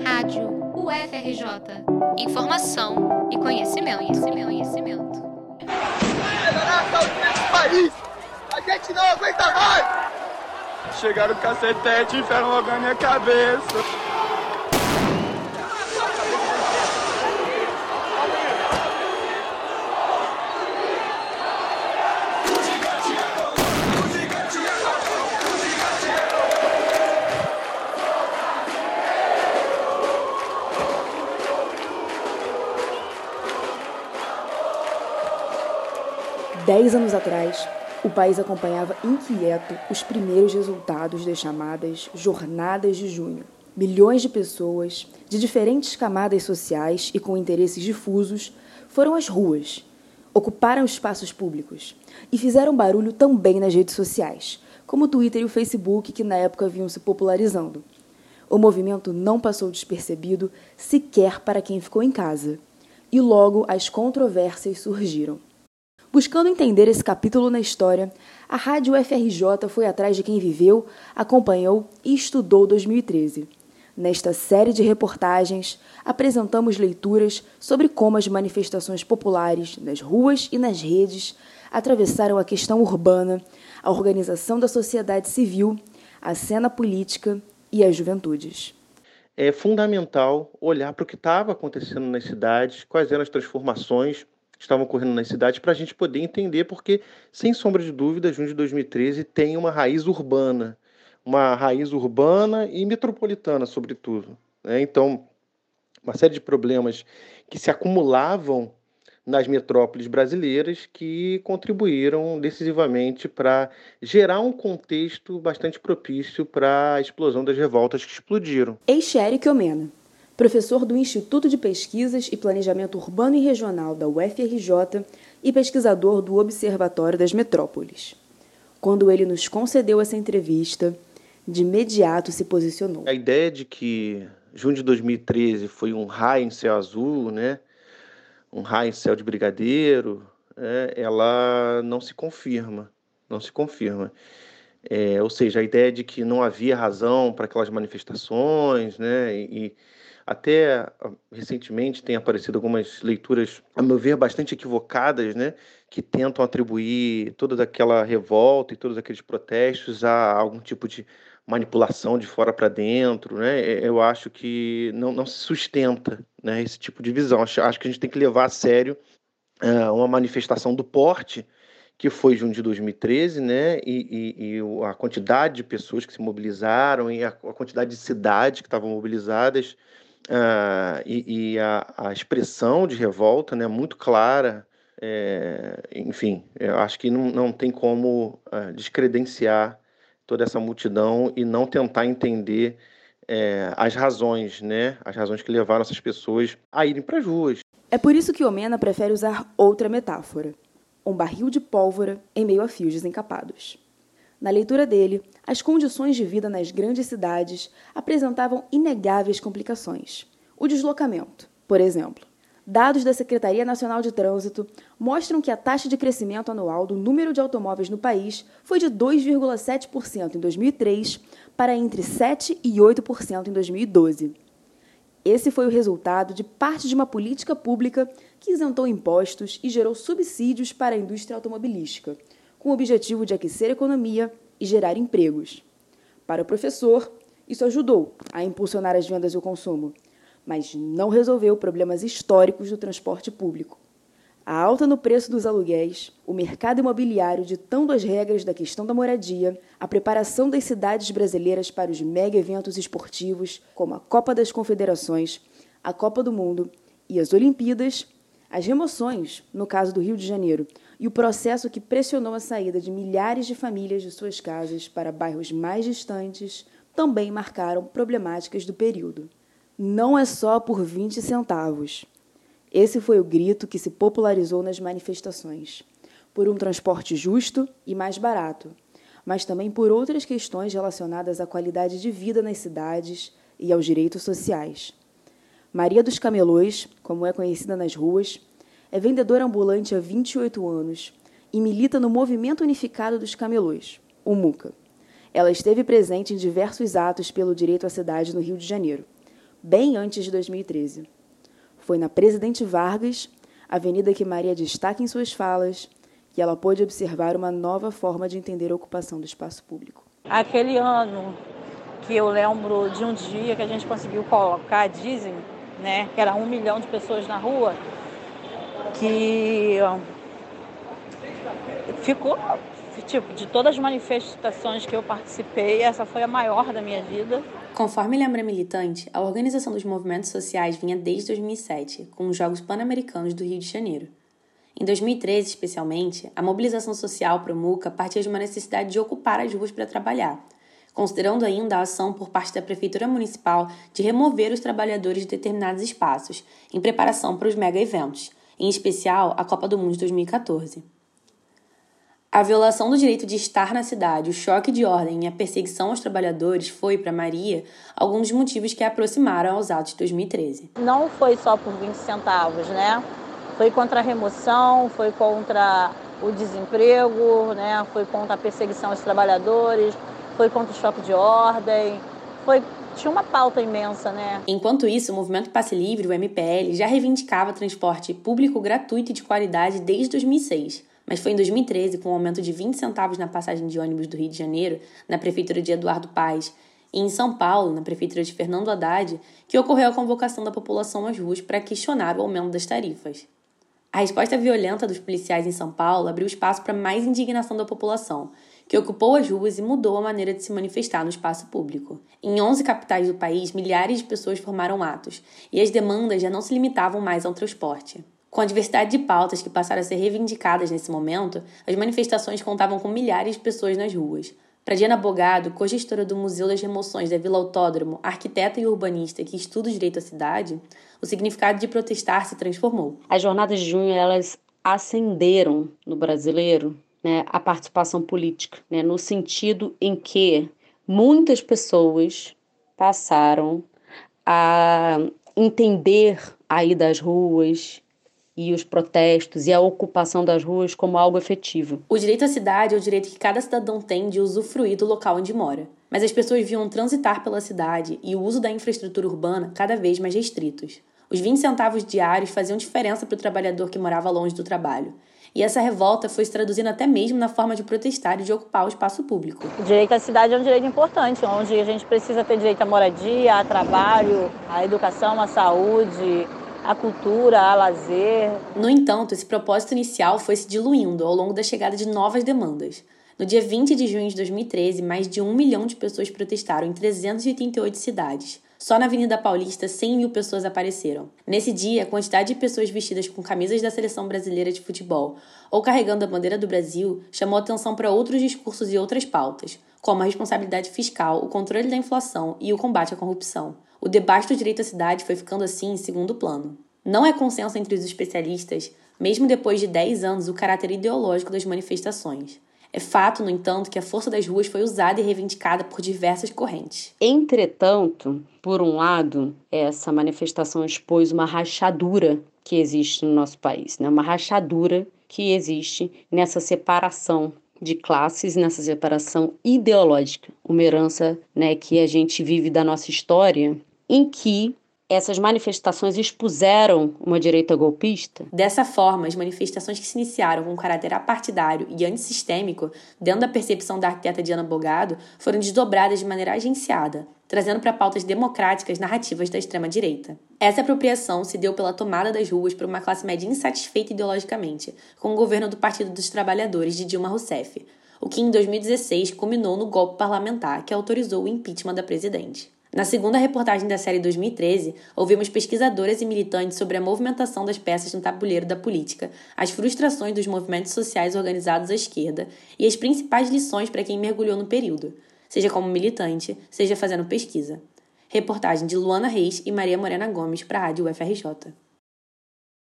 Rádio UFRJ. Informação e conhecimento, conhecimento, conhecimento. A país! A gente não aguenta mais! Chegaram o cacetete e enfiaram logo na minha cabeça. Dez anos atrás, o país acompanhava inquieto os primeiros resultados das chamadas Jornadas de Junho. Milhões de pessoas, de diferentes camadas sociais e com interesses difusos, foram às ruas, ocuparam espaços públicos e fizeram barulho também nas redes sociais, como o Twitter e o Facebook, que na época vinham se popularizando. O movimento não passou despercebido sequer para quem ficou em casa, e logo as controvérsias surgiram. Buscando entender esse capítulo na história, a Rádio FRJ foi atrás de quem viveu, acompanhou e estudou 2013. Nesta série de reportagens, apresentamos leituras sobre como as manifestações populares nas ruas e nas redes atravessaram a questão urbana, a organização da sociedade civil, a cena política e as juventudes. É fundamental olhar para o que estava acontecendo nas cidades, quais eram as transformações estavam ocorrendo nas cidades para a gente poder entender, porque, sem sombra de dúvida, junho de 2013 tem uma raiz urbana, uma raiz urbana e metropolitana, sobretudo. Né? Então, uma série de problemas que se acumulavam nas metrópoles brasileiras que contribuíram decisivamente para gerar um contexto bastante propício para a explosão das revoltas que explodiram. Eixeric Omena professor do Instituto de Pesquisas e Planejamento Urbano e Regional da UFRJ e pesquisador do Observatório das Metrópoles. Quando ele nos concedeu essa entrevista, de imediato se posicionou. A ideia de que junho de 2013 foi um raio em céu azul, né? um raio em céu de brigadeiro, é, ela não se confirma, não se confirma. É, ou seja, a ideia de que não havia razão para aquelas manifestações, né? E, até ah, recentemente tem aparecido algumas leituras, a meu ver, bastante equivocadas, né? que tentam atribuir toda aquela revolta e todos aqueles protestos a algum tipo de manipulação de fora para dentro, né? Eu acho que não, não se sustenta, né? Esse tipo de visão. Acho, acho que a gente tem que levar a sério uh, uma manifestação do porte que foi junho de 2013, né? E, e, e, a quantidade de pessoas que se mobilizaram e a, a quantidade de cidades que estavam mobilizadas uh, e, e a, a, expressão de revolta né, muito clara. É, enfim, eu acho que não, não tem como uh, descredenciar toda essa multidão e não tentar entender é, as razões, né? As razões que levaram essas pessoas a irem para as ruas. É por isso que Omena prefere usar outra metáfora: um barril de pólvora em meio a fios desencapados. Na leitura dele, as condições de vida nas grandes cidades apresentavam inegáveis complicações. O deslocamento, por exemplo. Dados da Secretaria Nacional de Trânsito mostram que a taxa de crescimento anual do número de automóveis no país foi de 2,7% em 2003 para entre 7% e 8% em 2012. Esse foi o resultado de parte de uma política pública que isentou impostos e gerou subsídios para a indústria automobilística, com o objetivo de aquecer a economia e gerar empregos. Para o professor, isso ajudou a impulsionar as vendas e o consumo, mas não resolveu problemas históricos do transporte público. A alta no preço dos aluguéis, o mercado imobiliário ditando as regras da questão da moradia, a preparação das cidades brasileiras para os mega eventos esportivos, como a Copa das Confederações, a Copa do Mundo e as Olimpíadas, as remoções, no caso do Rio de Janeiro, e o processo que pressionou a saída de milhares de famílias de suas casas para bairros mais distantes também marcaram problemáticas do período. Não é só por 20 centavos. Esse foi o grito que se popularizou nas manifestações. Por um transporte justo e mais barato, mas também por outras questões relacionadas à qualidade de vida nas cidades e aos direitos sociais. Maria dos Camelões, como é conhecida nas ruas, é vendedora ambulante há 28 anos e milita no Movimento Unificado dos Camelôs, o MUCA. Ela esteve presente em diversos atos pelo direito à cidade no Rio de Janeiro. bem antes de 2013. Foi na Presidente Vargas, avenida que Maria destaca em suas falas, que ela pôde observar uma nova forma de entender a ocupação do espaço público. Aquele ano que eu lembro de um dia que a gente conseguiu colocar, dizem, né, que era um milhão de pessoas na rua, que ficou, tipo, de todas as manifestações que eu participei, essa foi a maior da minha vida. Conforme lembra a militante, a organização dos movimentos sociais vinha desde 2007, com os Jogos Pan-Americanos do Rio de Janeiro. Em 2013, especialmente, a mobilização social para o MUCA partia de uma necessidade de ocupar as ruas para trabalhar, considerando ainda a ação por parte da Prefeitura Municipal de remover os trabalhadores de determinados espaços, em preparação para os mega-eventos, em especial a Copa do Mundo de 2014. A violação do direito de estar na cidade, o choque de ordem e a perseguição aos trabalhadores foi, para Maria, alguns dos motivos que a aproximaram aos atos de 2013. Não foi só por 20 centavos, né? Foi contra a remoção, foi contra o desemprego, né? foi contra a perseguição aos trabalhadores, foi contra o choque de ordem, foi tinha uma pauta imensa, né? Enquanto isso, o movimento Passe Livre, o MPL, já reivindicava transporte público gratuito e de qualidade desde 2006 mas foi em 2013, com o um aumento de 20 centavos na passagem de ônibus do Rio de Janeiro, na prefeitura de Eduardo Paes, e em São Paulo, na prefeitura de Fernando Haddad, que ocorreu a convocação da população às ruas para questionar o aumento das tarifas. A resposta violenta dos policiais em São Paulo abriu espaço para mais indignação da população, que ocupou as ruas e mudou a maneira de se manifestar no espaço público. Em 11 capitais do país, milhares de pessoas formaram atos, e as demandas já não se limitavam mais ao transporte. Com a diversidade de pautas que passaram a ser reivindicadas nesse momento, as manifestações contavam com milhares de pessoas nas ruas. Para Diana Bogado, co-gestora do Museu das Remoções da Vila Autódromo, arquiteta e urbanista que estuda o direito à cidade, o significado de protestar se transformou. As jornadas de junho elas acenderam no brasileiro né, a participação política, né, no sentido em que muitas pessoas passaram a entender a ida às ruas, e os protestos e a ocupação das ruas como algo efetivo. O direito à cidade é o direito que cada cidadão tem de usufruir do local onde mora. Mas as pessoas viam transitar pela cidade e o uso da infraestrutura urbana cada vez mais restritos. Os 20 centavos diários faziam diferença para o trabalhador que morava longe do trabalho. E essa revolta foi se traduzindo até mesmo na forma de protestar e de ocupar o espaço público. O direito à cidade é um direito importante, onde a gente precisa ter direito à moradia, a trabalho, à educação, à saúde, a cultura, a lazer. No entanto, esse propósito inicial foi se diluindo ao longo da chegada de novas demandas. No dia 20 de junho de 2013, mais de um milhão de pessoas protestaram em 388 cidades. Só na Avenida Paulista, 100 mil pessoas apareceram. Nesse dia, a quantidade de pessoas vestidas com camisas da seleção brasileira de futebol ou carregando a bandeira do Brasil chamou atenção para outros discursos e outras pautas, como a responsabilidade fiscal, o controle da inflação e o combate à corrupção o debate do direito à cidade foi ficando assim em segundo plano. Não é consenso entre os especialistas, mesmo depois de 10 anos, o caráter ideológico das manifestações. É fato, no entanto, que a força das ruas foi usada e reivindicada por diversas correntes. Entretanto, por um lado, essa manifestação expôs uma rachadura que existe no nosso país, né? uma rachadura que existe nessa separação de classes nessa separação ideológica, uma herança né, que a gente vive da nossa história em que essas manifestações expuseram uma direita golpista? Dessa forma, as manifestações que se iniciaram com caráter apartidário e antissistêmico, dentro da percepção da arquiteta Diana Bogado, foram desdobradas de maneira agenciada, trazendo para pautas democráticas narrativas da extrema-direita. Essa apropriação se deu pela tomada das ruas por uma classe média insatisfeita ideologicamente com o governo do Partido dos Trabalhadores de Dilma Rousseff, o que em 2016 culminou no golpe parlamentar que autorizou o impeachment da presidente. Na segunda reportagem da série 2013, ouvimos pesquisadoras e militantes sobre a movimentação das peças no tabuleiro da política, as frustrações dos movimentos sociais organizados à esquerda e as principais lições para quem mergulhou no período, seja como militante, seja fazendo pesquisa. Reportagem de Luana Reis e Maria Morena Gomes para a Rádio UFRJ.